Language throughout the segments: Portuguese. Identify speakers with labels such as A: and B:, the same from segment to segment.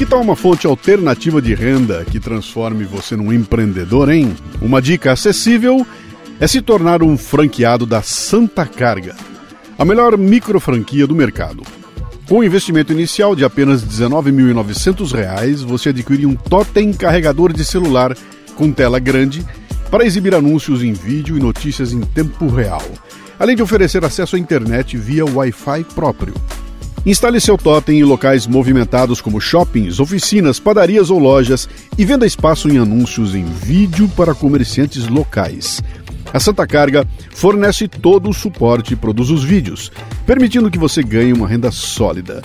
A: Que tal uma fonte alternativa de renda que transforme você num empreendedor, hein? Uma dica acessível é se tornar um franqueado da Santa Carga, a melhor micro franquia do mercado. Com um investimento inicial de apenas R$ 19.900, você adquire um totem carregador de celular com tela grande para exibir anúncios em vídeo e notícias em tempo real, além de oferecer acesso à internet via Wi-Fi próprio. Instale seu totem em locais movimentados como shoppings, oficinas, padarias ou lojas e venda espaço em anúncios em vídeo para comerciantes locais. A Santa Carga fornece todo o suporte e produz os vídeos, permitindo que você ganhe uma renda sólida.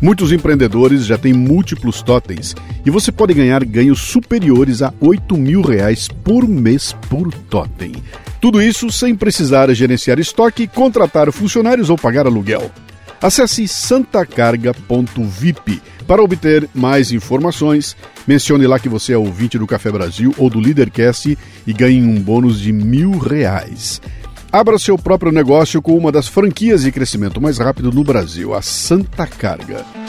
A: Muitos empreendedores já têm múltiplos totens e você pode ganhar ganhos superiores a 8 mil reais por mês por totem. Tudo isso sem precisar gerenciar estoque, contratar funcionários ou pagar aluguel. Acesse santacarga.vip para obter mais informações. Mencione lá que você é ouvinte do Café Brasil ou do Leadercast e ganhe um bônus de mil reais. Abra seu próprio negócio com uma das franquias de crescimento mais rápido no Brasil, a Santa Carga.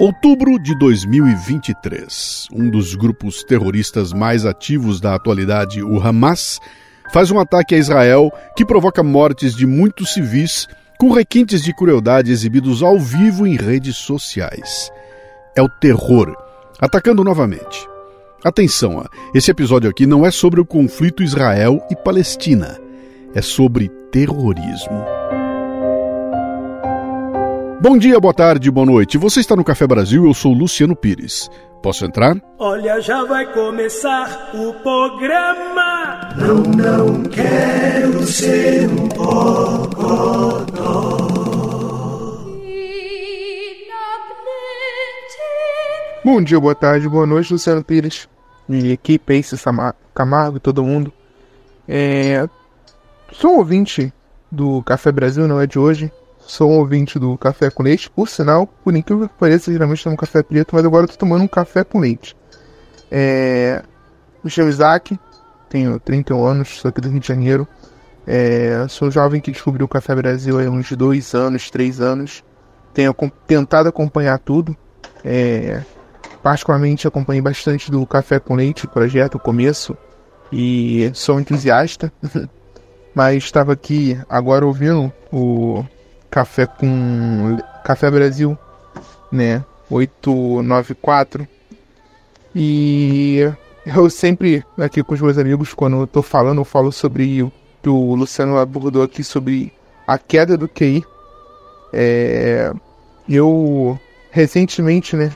A: Outubro de 2023. Um dos grupos terroristas mais ativos da atualidade, o Hamas, faz um ataque a Israel que provoca mortes de muitos civis com requintes de crueldade exibidos ao vivo em redes sociais. É o terror atacando novamente. Atenção, esse episódio aqui não é sobre o conflito Israel e Palestina, é sobre terrorismo. Bom dia, boa tarde, boa noite. Você está no Café Brasil, eu sou Luciano Pires. Posso entrar?
B: Olha, já vai começar o programa. Não, não quero ser um bocodó.
C: Bom dia, boa tarde, boa noite, Luciano Pires. Minha equipe, Ace Camargo e todo mundo. É... Sou um ouvinte do Café Brasil, não é de hoje. Sou um ouvinte do café com leite. Por sinal, por incrível que pareça, geralmente tomo café preto, mas agora eu tô tomando um café com leite. É... Me chamo Isaac, tenho 31 anos, sou aqui do Rio de Janeiro. É... Sou jovem que descobriu o Café Brasil há uns dois anos, três anos. Tenho tentado acompanhar tudo. É... Particularmente acompanhei bastante do Café com Leite, o projeto, o começo. E sou entusiasta. mas estava aqui agora ouvindo o Café com Café Brasil, né? 894. E eu sempre aqui com os meus amigos quando eu tô falando, eu falo sobre o que o Luciano abordou aqui sobre a queda do QI. É, eu recentemente, né?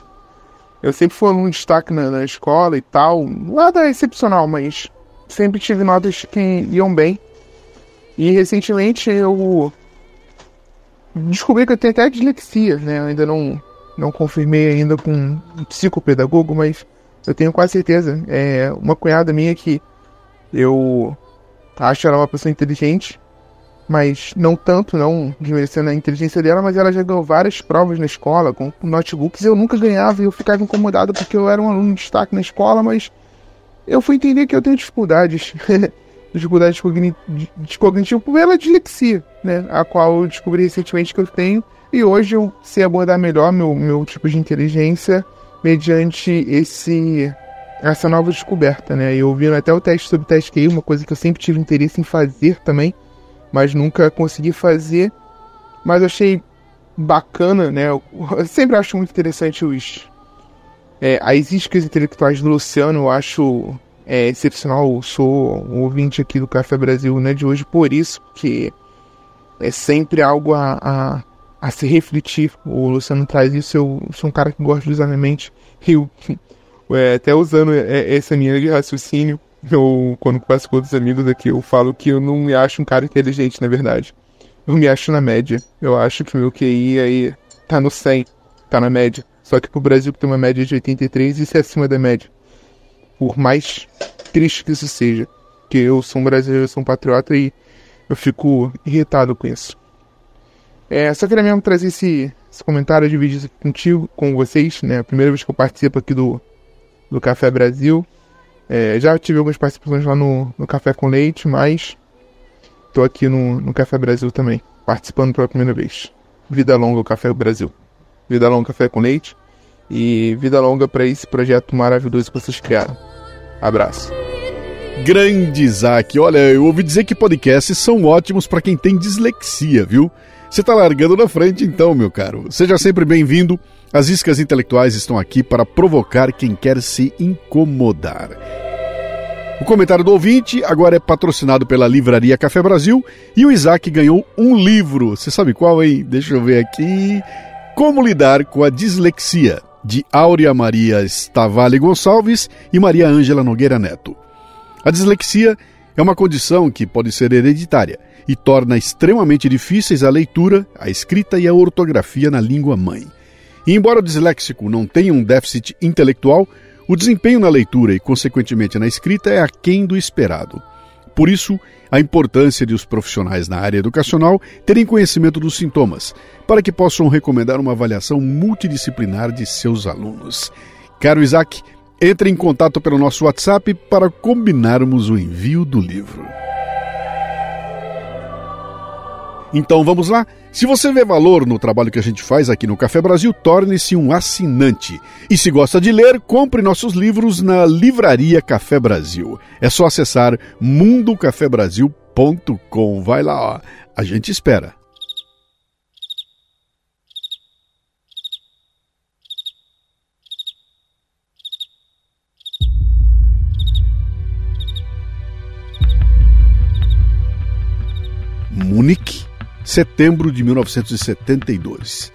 C: Eu sempre fui um destaque na, na escola e tal, nada excepcional, mas sempre tive notas que iam bem. E recentemente eu descobri que eu tenho até dislexia, né? Eu ainda não, não confirmei ainda com um psicopedagogo, mas eu tenho quase certeza. É uma cunhada minha que eu acho ela uma pessoa inteligente, mas não tanto, não desmerecendo a inteligência dela, mas ela já ganhou várias provas na escola com notebooks. Eu nunca ganhava e eu ficava incomodado porque eu era um aluno de destaque na escola, mas eu fui entender que eu tenho dificuldades. dificuldades cognitivas pela dislexia, né? A qual eu descobri recentemente que eu tenho. E hoje eu sei abordar melhor meu, meu tipo de inteligência mediante esse essa nova descoberta, né? Eu vi até o teste sobre teste QI, uma coisa que eu sempre tive interesse em fazer também, mas nunca consegui fazer. Mas achei bacana, né? Eu sempre acho muito interessante os é, as iscas intelectuais do Luciano, eu acho é excepcional. Sou um ouvinte aqui do Café Brasil né, de hoje por isso, que é sempre algo a, a, a, se refletir. O Luciano traz isso. Eu sou um cara que gosta de usar minha mente. Eu, é, até usando essa minha de raciocínio, eu, quando passo com outros amigos aqui, eu falo que eu não me acho um cara inteligente, na verdade. Eu me acho na média. Eu acho que meu QI aí tá no 100, tá na média. Só que pro Brasil que tem uma média de 83, isso é acima da média por mais triste que isso seja. Que eu sou um brasileiro, eu sou um patriota e eu fico irritado com isso. É, só queria mesmo trazer esse, esse comentário, dividir isso contigo, com vocês, né? A primeira vez que eu participo aqui do, do Café Brasil. É, já tive algumas participações lá no, no Café com Leite, mas tô aqui no, no Café Brasil também, participando pela primeira vez. Vida longa o Café Brasil. Vida longa Café com Leite e vida longa para esse projeto maravilhoso que vocês criaram. Abraço.
A: Grande Isaac, olha, eu ouvi dizer que podcasts são ótimos para quem tem dislexia, viu? Você está largando na frente então, meu caro. Seja sempre bem-vindo. As iscas intelectuais estão aqui para provocar quem quer se incomodar. O comentário do ouvinte agora é patrocinado pela Livraria Café Brasil e o Isaac ganhou um livro. Você sabe qual, hein? Deixa eu ver aqui. Como lidar com a dislexia, de Áurea Maria Stavale Gonçalves e Maria Ângela Nogueira Neto. A dislexia é uma condição que pode ser hereditária e torna extremamente difíceis a leitura, a escrita e a ortografia na língua mãe. E embora o disléxico não tenha um déficit intelectual, o desempenho na leitura e, consequentemente, na escrita é aquém do esperado. Por isso, a importância de os profissionais na área educacional terem conhecimento dos sintomas, para que possam recomendar uma avaliação multidisciplinar de seus alunos. Caro Isaac, entre em contato pelo nosso WhatsApp para combinarmos o envio do livro. Então vamos lá? Se você vê valor no trabalho que a gente faz aqui no Café Brasil, torne-se um assinante. E se gosta de ler, compre nossos livros na Livraria Café Brasil. É só acessar mundocafebrasil.com. Vai lá, ó. A gente espera. Munique setembro de 1972.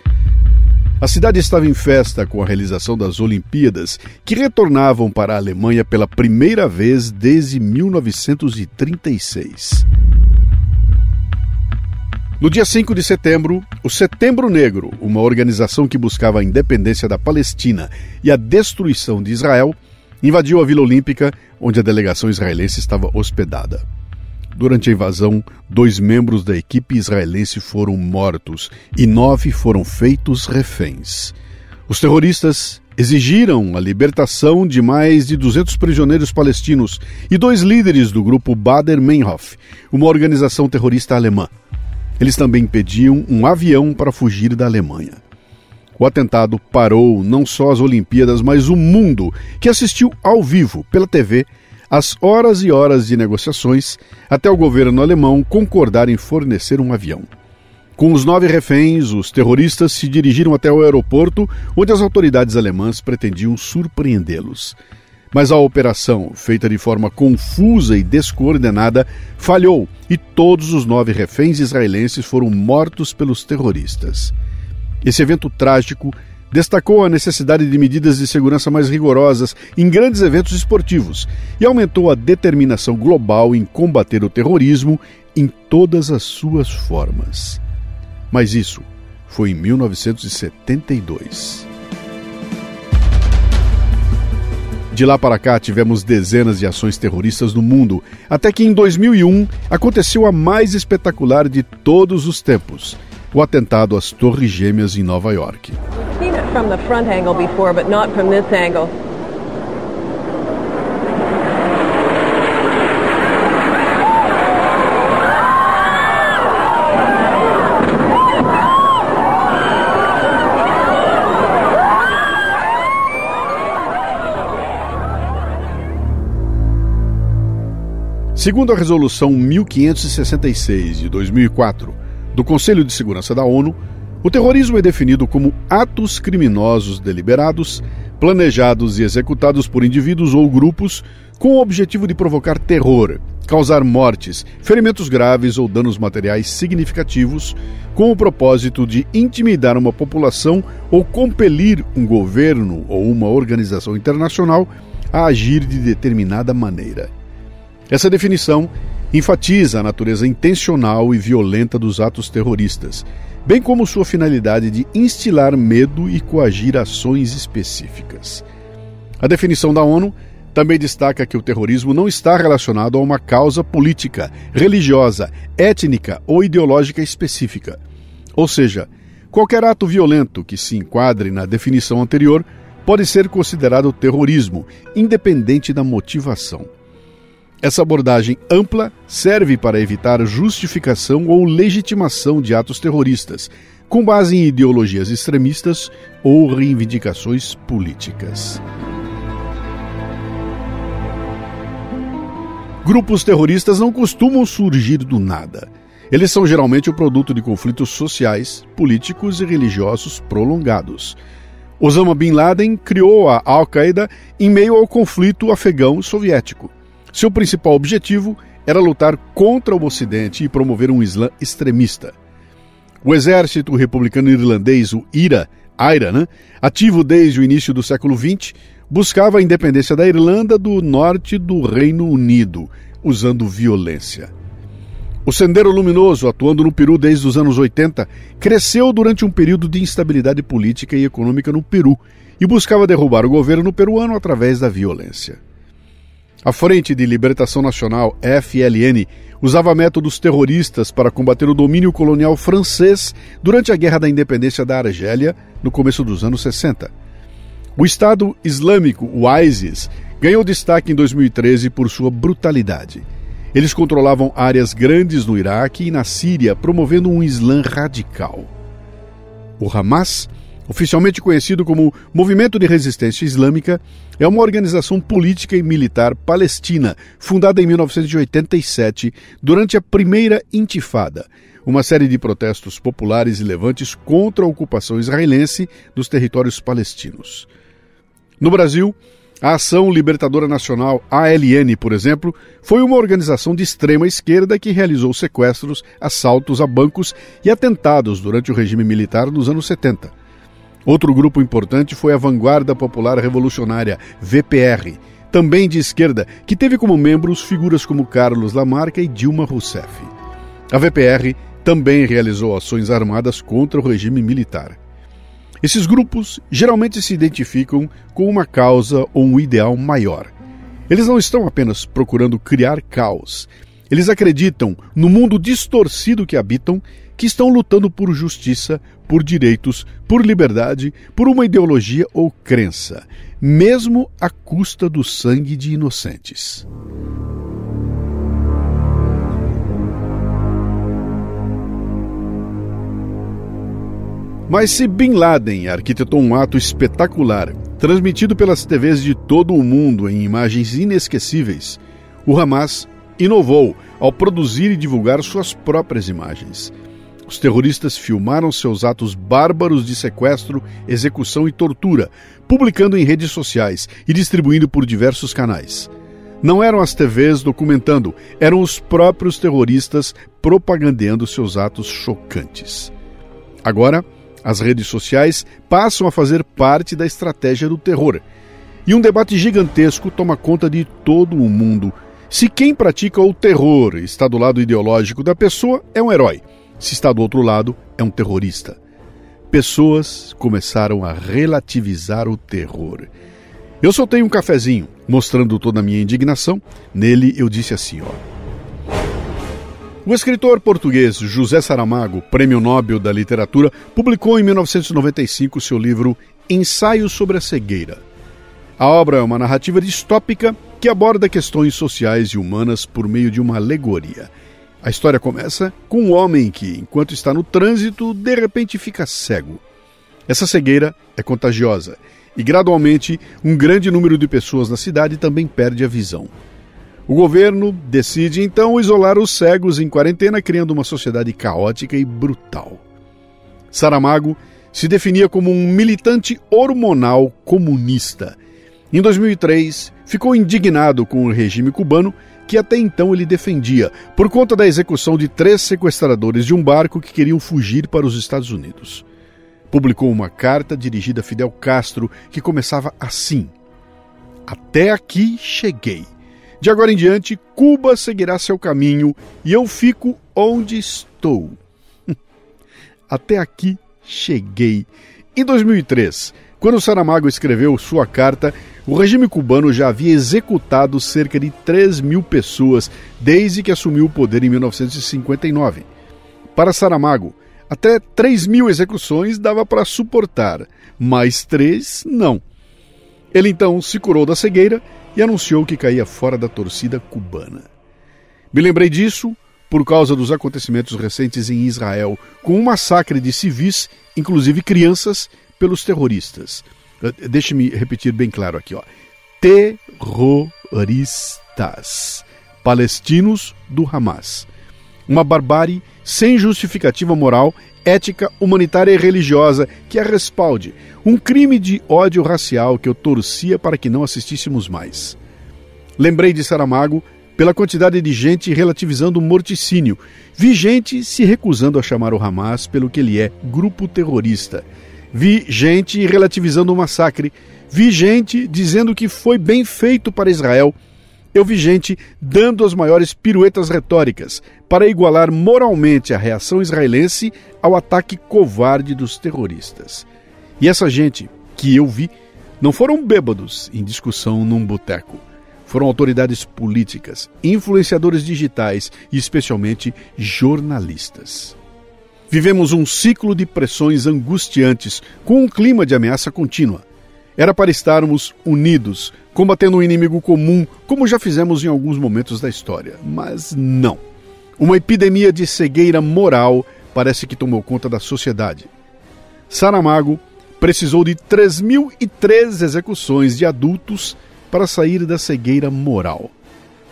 A: A cidade estava em festa com a realização das Olimpíadas, que retornavam para a Alemanha pela primeira vez desde 1936. No dia 5 de setembro, o Setembro Negro, uma organização que buscava a independência da Palestina e a destruição de Israel, invadiu a Vila Olímpica, onde a delegação israelense estava hospedada. Durante a invasão, dois membros da equipe israelense foram mortos e nove foram feitos reféns. Os terroristas exigiram a libertação de mais de 200 prisioneiros palestinos e dois líderes do grupo Bader Meinhof, uma organização terrorista alemã. Eles também pediam um avião para fugir da Alemanha. O atentado parou não só as Olimpíadas, mas o mundo, que assistiu ao vivo pela TV as horas e horas de negociações até o governo alemão concordar em fornecer um avião. Com os nove reféns, os terroristas se dirigiram até o aeroporto, onde as autoridades alemãs pretendiam surpreendê-los. Mas a operação, feita de forma confusa e descoordenada, falhou e todos os nove reféns israelenses foram mortos pelos terroristas. Esse evento trágico destacou a necessidade de medidas de segurança mais rigorosas em grandes eventos esportivos e aumentou a determinação global em combater o terrorismo em todas as suas formas. Mas isso foi em 1972. De lá para cá tivemos dezenas de ações terroristas no mundo, até que em 2001 aconteceu a mais espetacular de todos os tempos: o atentado às Torres Gêmeas em Nova York. Segundo a Resolução 1566 de 2004 do Conselho de Segurança da ONU, o terrorismo é definido como atos criminosos deliberados, planejados e executados por indivíduos ou grupos com o objetivo de provocar terror, causar mortes, ferimentos graves ou danos materiais significativos, com o propósito de intimidar uma população ou compelir um governo ou uma organização internacional a agir de determinada maneira. Essa definição enfatiza a natureza intencional e violenta dos atos terroristas bem como sua finalidade de instilar medo e coagir ações específicas. A definição da ONU também destaca que o terrorismo não está relacionado a uma causa política, religiosa, étnica ou ideológica específica. Ou seja, qualquer ato violento que se enquadre na definição anterior pode ser considerado terrorismo, independente da motivação. Essa abordagem ampla serve para evitar justificação ou legitimação de atos terroristas, com base em ideologias extremistas ou reivindicações políticas. Grupos terroristas não costumam surgir do nada. Eles são geralmente o produto de conflitos sociais, políticos e religiosos prolongados. Osama Bin Laden criou a Al-Qaeda em meio ao conflito afegão soviético. Seu principal objetivo era lutar contra o Ocidente e promover um Islã extremista. O exército republicano irlandês, o IRA, IRA, né, ativo desde o início do século XX, buscava a independência da Irlanda do norte do Reino Unido, usando violência. O Sendero Luminoso, atuando no Peru desde os anos 80, cresceu durante um período de instabilidade política e econômica no Peru e buscava derrubar o governo peruano através da violência. A Frente de Libertação Nacional, FLN, usava métodos terroristas para combater o domínio colonial francês durante a Guerra da Independência da Argélia, no começo dos anos 60. O Estado Islâmico, o ISIS, ganhou destaque em 2013 por sua brutalidade. Eles controlavam áreas grandes no Iraque e na Síria, promovendo um Islã radical. O Hamas oficialmente conhecido como Movimento de Resistência Islâmica, é uma organização política e militar palestina fundada em 1987 durante a primeira Intifada, uma série de protestos populares e levantes contra a ocupação israelense dos territórios palestinos. No Brasil, a Ação Libertadora Nacional, ALN, por exemplo, foi uma organização de extrema esquerda que realizou sequestros, assaltos a bancos e atentados durante o regime militar nos anos 70. Outro grupo importante foi a Vanguarda Popular Revolucionária, VPR, também de esquerda, que teve como membros figuras como Carlos Lamarca e Dilma Rousseff. A VPR também realizou ações armadas contra o regime militar. Esses grupos geralmente se identificam com uma causa ou um ideal maior. Eles não estão apenas procurando criar caos. Eles acreditam no mundo distorcido que habitam que estão lutando por justiça, por direitos, por liberdade, por uma ideologia ou crença, mesmo à custa do sangue de inocentes. Mas se Bin Laden arquitetou um ato espetacular, transmitido pelas TVs de todo o mundo em imagens inesquecíveis, o Hamas inovou ao produzir e divulgar suas próprias imagens. Os terroristas filmaram seus atos bárbaros de sequestro, execução e tortura, publicando em redes sociais e distribuindo por diversos canais. Não eram as TVs documentando, eram os próprios terroristas propagandeando seus atos chocantes. Agora, as redes sociais passam a fazer parte da estratégia do terror. E um debate gigantesco toma conta de todo o mundo. Se quem pratica o terror está do lado ideológico da pessoa, é um herói se está do outro lado, é um terrorista. Pessoas começaram a relativizar o terror. Eu soltei um cafezinho, mostrando toda a minha indignação. Nele eu disse assim, ó. O escritor português José Saramago, Prêmio Nobel da Literatura, publicou em 1995 seu livro Ensaio sobre a Cegueira. A obra é uma narrativa distópica que aborda questões sociais e humanas por meio de uma alegoria. A história começa com um homem que, enquanto está no trânsito, de repente fica cego. Essa cegueira é contagiosa e, gradualmente, um grande número de pessoas na cidade também perde a visão. O governo decide então isolar os cegos em quarentena, criando uma sociedade caótica e brutal. Saramago se definia como um militante hormonal comunista. Em 2003, ficou indignado com o regime cubano que até então ele defendia, por conta da execução de três sequestradores de um barco que queriam fugir para os Estados Unidos. Publicou uma carta dirigida a Fidel Castro que começava assim: Até aqui cheguei. De agora em diante, Cuba seguirá seu caminho e eu fico onde estou. Até aqui cheguei. Em 2003, quando Saramago escreveu sua carta, o regime cubano já havia executado cerca de 3 mil pessoas desde que assumiu o poder em 1959. Para Saramago, até 3 mil execuções dava para suportar, mais três não. Ele então se curou da cegueira e anunciou que caía fora da torcida cubana. Me lembrei disso por causa dos acontecimentos recentes em Israel, com um massacre de civis, inclusive crianças, pelos terroristas. Eh, deixe-me repetir bem claro aqui, ó. Terroristas palestinos do Hamas. Uma barbárie sem justificativa moral, ética, humanitária e religiosa que a respalde. Um crime de ódio racial que eu torcia para que não assistíssemos mais. Lembrei de Saramago pela quantidade de gente relativizando o morticínio. Vi gente se recusando a chamar o Hamas pelo que ele é, grupo terrorista. Vi gente relativizando o massacre. Vi gente dizendo que foi bem feito para Israel. Eu vi gente dando as maiores piruetas retóricas para igualar moralmente a reação israelense ao ataque covarde dos terroristas. E essa gente que eu vi não foram bêbados em discussão num boteco foram autoridades políticas, influenciadores digitais e, especialmente, jornalistas. Vivemos um ciclo de pressões angustiantes, com um clima de ameaça contínua. Era para estarmos unidos, combatendo um inimigo comum, como já fizemos em alguns momentos da história. Mas não. Uma epidemia de cegueira moral parece que tomou conta da sociedade. Saramago precisou de 3.003 execuções de adultos para sair da cegueira moral.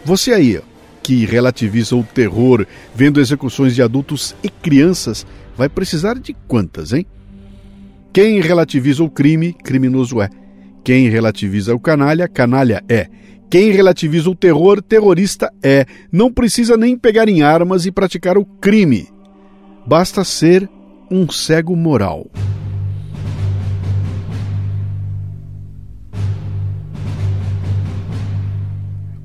A: Você aí, que relativiza o terror vendo execuções de adultos e crianças, vai precisar de quantas, hein? Quem relativiza o crime, criminoso é. Quem relativiza o canalha, canalha é. Quem relativiza o terror, terrorista é. Não precisa nem pegar em armas e praticar o crime. Basta ser um cego moral.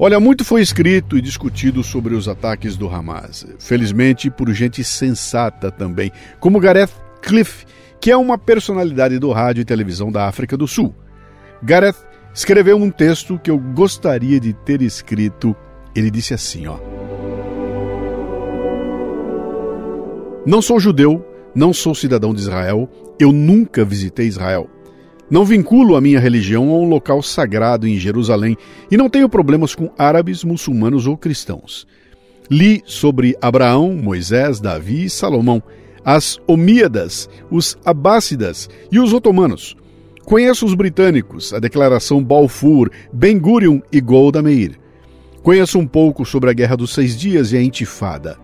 A: Olha, muito foi escrito e discutido sobre os ataques do Hamas. Felizmente por gente sensata também, como Gareth Cliff, que é uma personalidade do rádio e televisão da África do Sul. Gareth escreveu um texto que eu gostaria de ter escrito. Ele disse assim, ó: Não sou judeu, não sou cidadão de Israel, eu nunca visitei Israel. Não vinculo a minha religião a um local sagrado em Jerusalém e não tenho problemas com árabes, muçulmanos ou cristãos. Li sobre Abraão, Moisés, Davi e Salomão, as Omíadas, os Abássidas e os otomanos. Conheço os britânicos, a Declaração Balfour, Ben Gurion e Golda Meir. Conheço um pouco sobre a Guerra dos Seis Dias e a Intifada.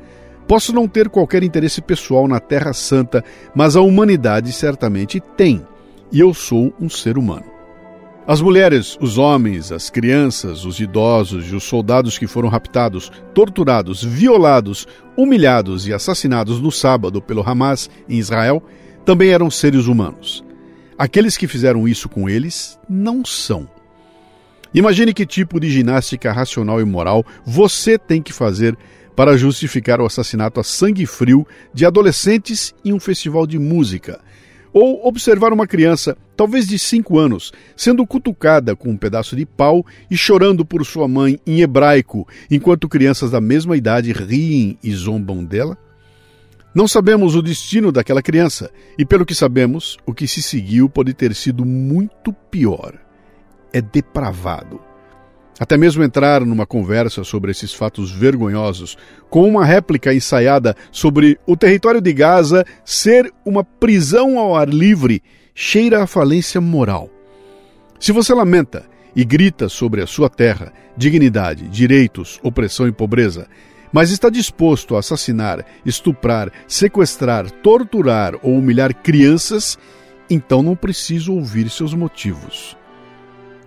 A: Posso não ter qualquer interesse pessoal na Terra Santa, mas a humanidade certamente tem e eu sou um ser humano. As mulheres, os homens, as crianças, os idosos e os soldados que foram raptados, torturados, violados, humilhados e assassinados no sábado pelo Hamas em Israel também eram seres humanos. Aqueles que fizeram isso com eles não são. Imagine que tipo de ginástica racional e moral você tem que fazer para justificar o assassinato a sangue frio de adolescentes em um festival de música ou observar uma criança, talvez de cinco anos, sendo cutucada com um pedaço de pau e chorando por sua mãe em hebraico, enquanto crianças da mesma idade riem e zombam dela? Não sabemos o destino daquela criança, e pelo que sabemos, o que se seguiu pode ter sido muito pior. É depravado. Até mesmo entrar numa conversa sobre esses fatos vergonhosos, com uma réplica ensaiada sobre o território de Gaza ser uma prisão ao ar livre, cheira a falência moral. Se você lamenta e grita sobre a sua terra, dignidade, direitos, opressão e pobreza, mas está disposto a assassinar, estuprar, sequestrar, torturar ou humilhar crianças, então não preciso ouvir seus motivos.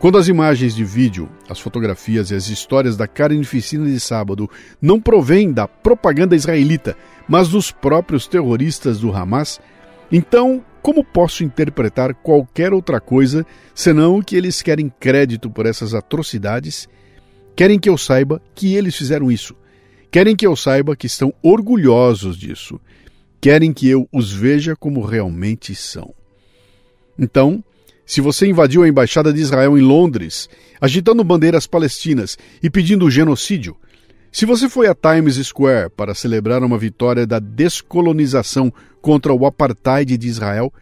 A: Quando as imagens de vídeo, as fotografias e as histórias da carnificina de sábado não provêm da propaganda israelita, mas dos próprios terroristas do Hamas, então como posso interpretar qualquer outra coisa senão que eles querem crédito por essas atrocidades? Querem que eu saiba que eles fizeram isso. Querem que eu saiba que estão orgulhosos disso. Querem que eu os veja como realmente são. Então, se você invadiu a embaixada de Israel em Londres, agitando bandeiras palestinas e pedindo genocídio, se você foi a Times Square para celebrar uma vitória da descolonização contra o apartheid de Israel,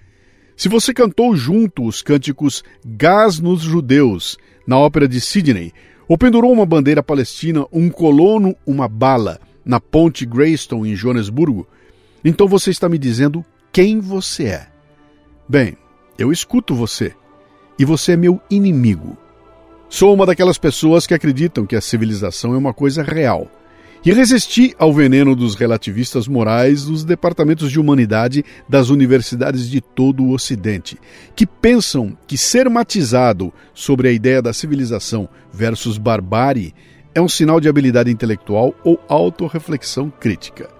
A: Se você cantou junto os cânticos Gás nos Judeus, na ópera de Sydney, ou pendurou uma bandeira palestina, um colono, uma bala, na ponte Greystone em Joanesburgo, então você está me dizendo quem você é. Bem, eu escuto você, e você é meu inimigo. Sou uma daquelas pessoas que acreditam que a civilização é uma coisa real e resisti ao veneno dos relativistas morais dos departamentos de humanidade das universidades de todo o Ocidente, que pensam que ser matizado sobre a ideia da civilização versus barbárie é um sinal de habilidade intelectual ou autorreflexão crítica.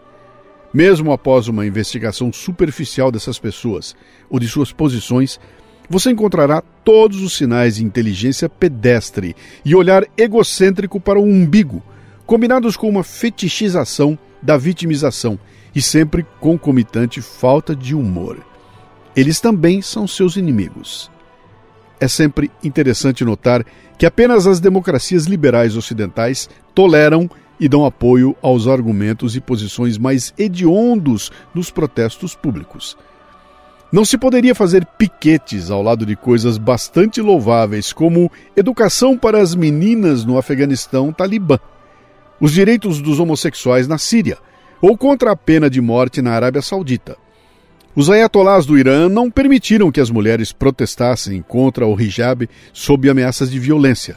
A: Mesmo após uma investigação superficial dessas pessoas ou de suas posições, você encontrará todos os sinais de inteligência pedestre e olhar egocêntrico para o umbigo combinados com uma fetichização da vitimização e sempre concomitante falta de humor. Eles também são seus inimigos. É sempre interessante notar que apenas as democracias liberais ocidentais toleram e dão apoio aos argumentos e posições mais hediondos nos protestos públicos. Não se poderia fazer piquetes ao lado de coisas bastante louváveis, como educação para as meninas no Afeganistão talibã os direitos dos homossexuais na Síria ou contra a pena de morte na Arábia Saudita. Os ayatolás do Irã não permitiram que as mulheres protestassem contra o hijab sob ameaças de violência.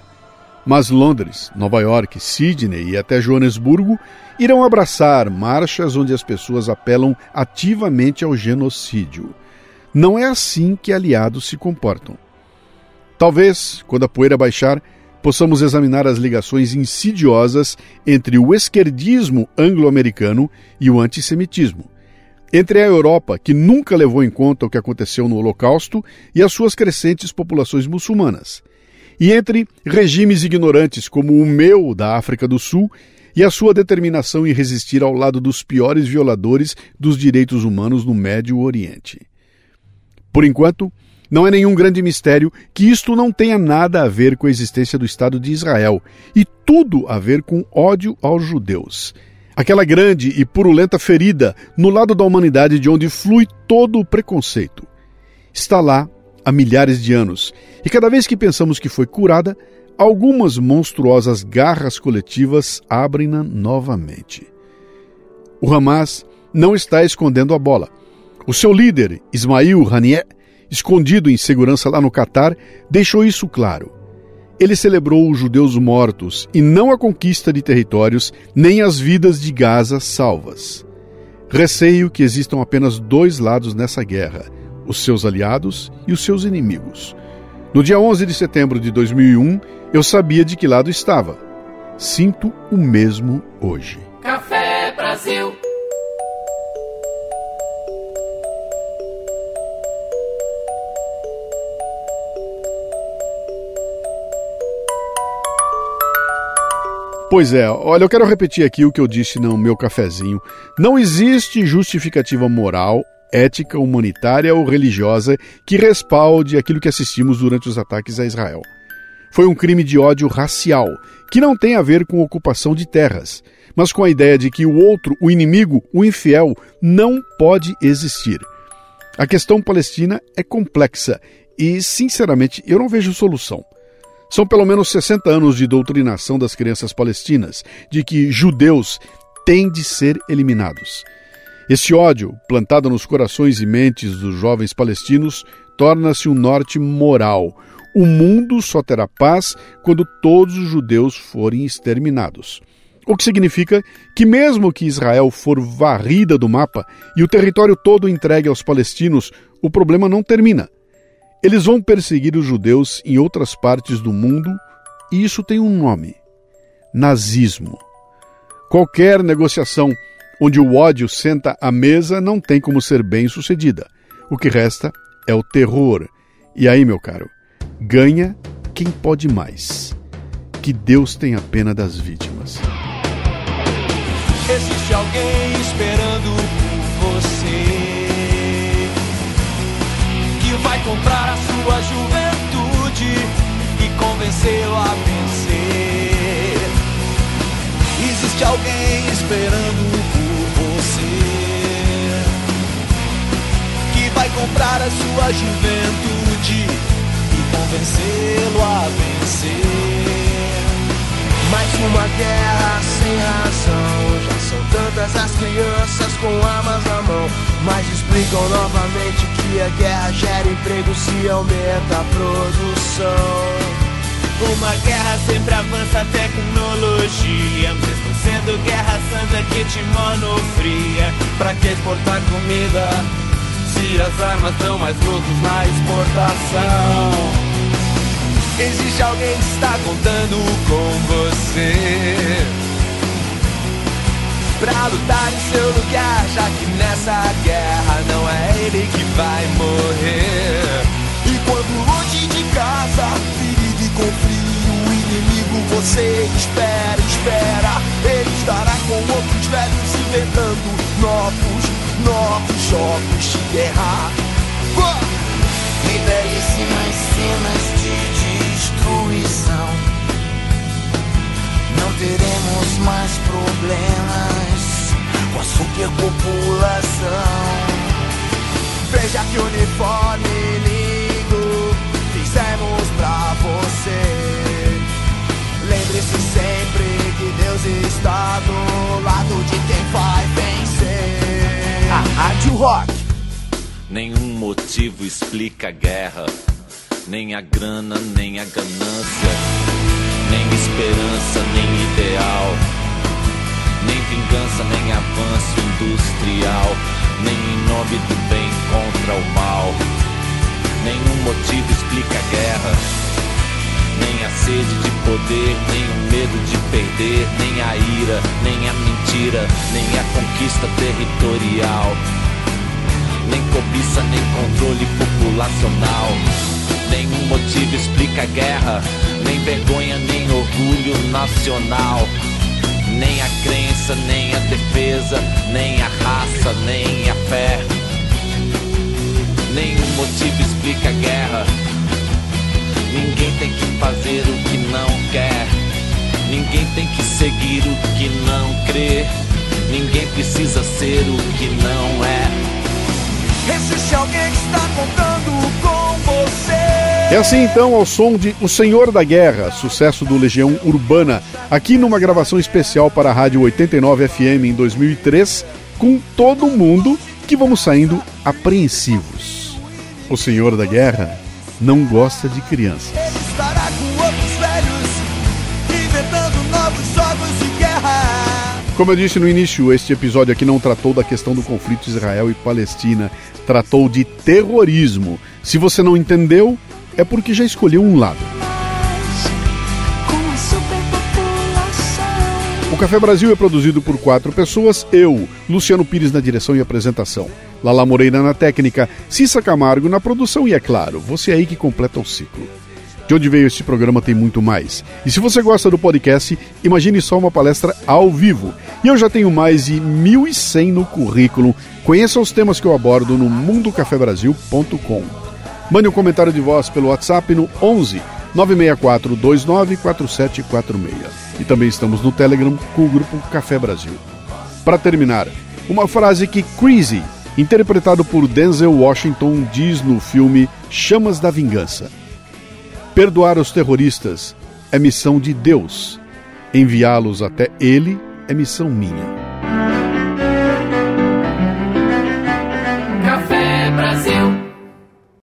A: Mas Londres, Nova York, Sydney e até Joanesburgo irão abraçar marchas onde as pessoas apelam ativamente ao genocídio. Não é assim que aliados se comportam. Talvez, quando a poeira baixar, possamos examinar as ligações insidiosas entre o esquerdismo anglo-americano e o antissemitismo. Entre a Europa, que nunca levou em conta o que aconteceu no Holocausto, e as suas crescentes populações muçulmanas. E entre regimes ignorantes como o meu da África do Sul e a sua determinação em resistir ao lado dos piores violadores dos direitos humanos no Médio Oriente. Por enquanto, não é nenhum grande mistério que isto não tenha nada a ver com a existência do Estado de Israel e tudo a ver com ódio aos judeus. Aquela grande e purulenta ferida no lado da humanidade de onde flui todo o preconceito. Está lá há milhares de anos e cada vez que pensamos que foi curada, algumas monstruosas garras coletivas abrem-na novamente. O Hamas não está escondendo a bola. O seu líder, Ismail Haniyeh, escondido em segurança lá no Catar, deixou isso claro. Ele celebrou os judeus mortos e não a conquista de territórios nem as vidas de Gaza salvas. Receio que existam apenas dois lados nessa guerra: os seus aliados e os seus inimigos. No dia 11 de setembro de 2001, eu sabia de que lado estava. Sinto o mesmo hoje. Café Brasil. Pois é, olha, eu quero repetir aqui o que eu disse no meu cafezinho. Não existe justificativa moral, ética, humanitária ou religiosa que respalde aquilo que assistimos durante os ataques a Israel. Foi um crime de ódio racial, que não tem a ver com ocupação de terras, mas com a ideia de que o outro, o inimigo, o infiel, não pode existir. A questão palestina é complexa e, sinceramente, eu não vejo solução. São pelo menos 60 anos de doutrinação das crianças palestinas de que judeus têm de ser eliminados. Esse ódio, plantado nos corações e mentes dos jovens palestinos, torna-se um norte moral. O mundo só terá paz quando todos os judeus forem exterminados. O que significa que, mesmo que Israel for varrida do mapa e o território todo entregue aos palestinos, o problema não termina. Eles vão perseguir os judeus em outras partes do mundo e isso tem um nome: nazismo. Qualquer negociação onde o ódio senta à mesa não tem como ser bem sucedida. O que resta é o terror. E aí, meu caro, ganha quem pode mais. Que Deus tenha pena das vítimas. Existe alguém esperando comprar a sua juventude e convencê-lo a vencer. Existe alguém esperando por você que vai
D: comprar a sua juventude e convencê-lo a vencer. Mais uma guerra sem razão. Já são tantas as crianças com armas na mão. Mas explicam novamente que a guerra gera emprego se aumenta a produção. Uma guerra sempre avança a tecnologia Mesmo sendo guerra santa que te monofria Pra que exportar comida Se as armas são mais lucros na exportação Existe alguém que está contando com você Pra lutar em seu lugar Já que nessa guerra não é ele que vai morrer E quando longe de casa com frio, o inimigo você espera, espera. Ele estará com outros velhos inventando novos, novos jogos de guerra. E belíssimas cenas de Não teremos mais problemas com a superpopulação. Veja que uniforme fizemos pra você. Lembre-se sempre que Deus está do lado de quem vai vencer. A Rádio Rock. Nenhum motivo explica a guerra, nem a grana, nem a ganância, nem esperança, nem ideal, nem vingança, nem avanço industrial, nem em nome do bem contra o mal Nenhum motivo explica a guerra. Nem a sede de poder, nem o medo de perder, nem a ira, nem a mentira, nem a conquista territorial. Nem cobiça, nem controle populacional. Nenhum motivo explica a guerra, nem vergonha, nem orgulho nacional. Nem a crença, nem a defesa, nem a raça, nem a fé Nenhum motivo explica a guerra. Ninguém tem que fazer o que não quer. Ninguém tem que seguir o que não crê. Ninguém precisa ser o que não é. Existe alguém que está contando com você.
A: É assim então ao som de O Senhor da Guerra, sucesso do Legião Urbana, aqui numa gravação especial para a Rádio 89 FM em 2003, com todo mundo que vamos saindo apreensivos o senhor da guerra não gosta de crianças.
D: Ele estará com outros velhos, inventando novos jogos de guerra.
A: Como eu disse no início, este episódio aqui não tratou da questão do conflito Israel e Palestina, tratou de terrorismo. Se você não entendeu, é porque já escolheu um lado. O Café Brasil é produzido por quatro pessoas, eu, Luciano Pires na direção e apresentação. Lala Moreira na técnica, Cissa Camargo na produção e, é claro, você aí que completa o ciclo. De onde veio este programa tem muito mais. E se você gosta do podcast, imagine só uma palestra ao vivo. E eu já tenho mais de 1.100 no currículo. Conheça os temas que eu abordo no mundocafebrasil.com. Mande um comentário de voz pelo WhatsApp no 11 964 29 4746. E também estamos no Telegram com o grupo Café Brasil. Para terminar, uma frase que Crazy interpretado por Denzel Washington, diz no filme Chamas da Vingança: Perdoar os terroristas é missão de Deus, enviá-los até ele é missão minha.